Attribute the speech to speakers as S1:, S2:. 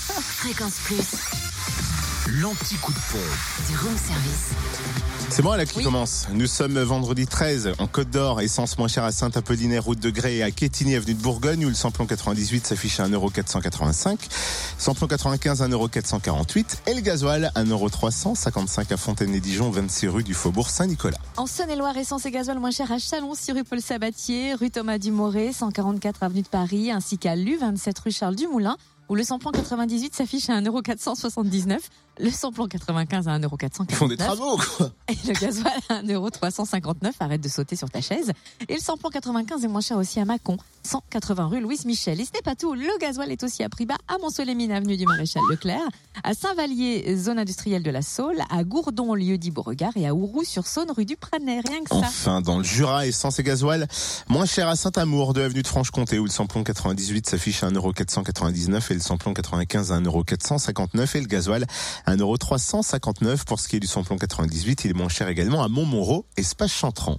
S1: Fréquence Plus,
S2: L'anti-coup de pompe.
S1: du room service.
S3: C'est moi là qui
S4: Oui.
S3: commence. Nous sommes vendredi 13 en Côte d'Or, essence moins chère à Saint-Apollinaire, route de Grès et à Quétigny, avenue de Bourgogne, où le samplon 98 s'affiche à 1,485€, samplon 95 à 1,448€ et le gasoil à 1,355€ à Fontaine-les-Dijon, 26 rue du Faubourg Saint-Nicolas.
S4: En Saône-et-Loire, essence et gasoil moins cher à Chalon, 6 rue Paul Sabatier, rue Thomas Dumoré, 144 avenue de Paris, ainsi qu'à Lu, 27 rue Charles Dumoulin, où le samplon 98 s'affiche à 1,479€, le samplon 95 à 1,449€.
S3: Ils font des travaux quoi
S4: Et le gasoil à 1,359€, arrête de sauter sur ta chaise. Et le samplon 95 est moins cher aussi à Mâcon, 180 rue Louise Michel. Et ce n'est pas tout, le gasoil est aussi à prix bas à Mont-Soleil-Mine, avenue du Maréchal Leclerc, à Saint-Vallier, zone industrielle de la Saule, à Gourdon, lieu dit Beauregard, et à Ouroux-sur-Saône, rue du Pranet. Rien que ça.
S3: Enfin, dans le Jura, essence et gasoil, moins cher à Saint-Amour, de avenue de Franche-Comté, où le samplon 98 s'affiche à 1,499€ et le samplon 95 à 1,459€ et le gasoil à 1,359€ pour ce qui est du samplon 98. Il est moins cher également à Montmoreau, espace Chantran.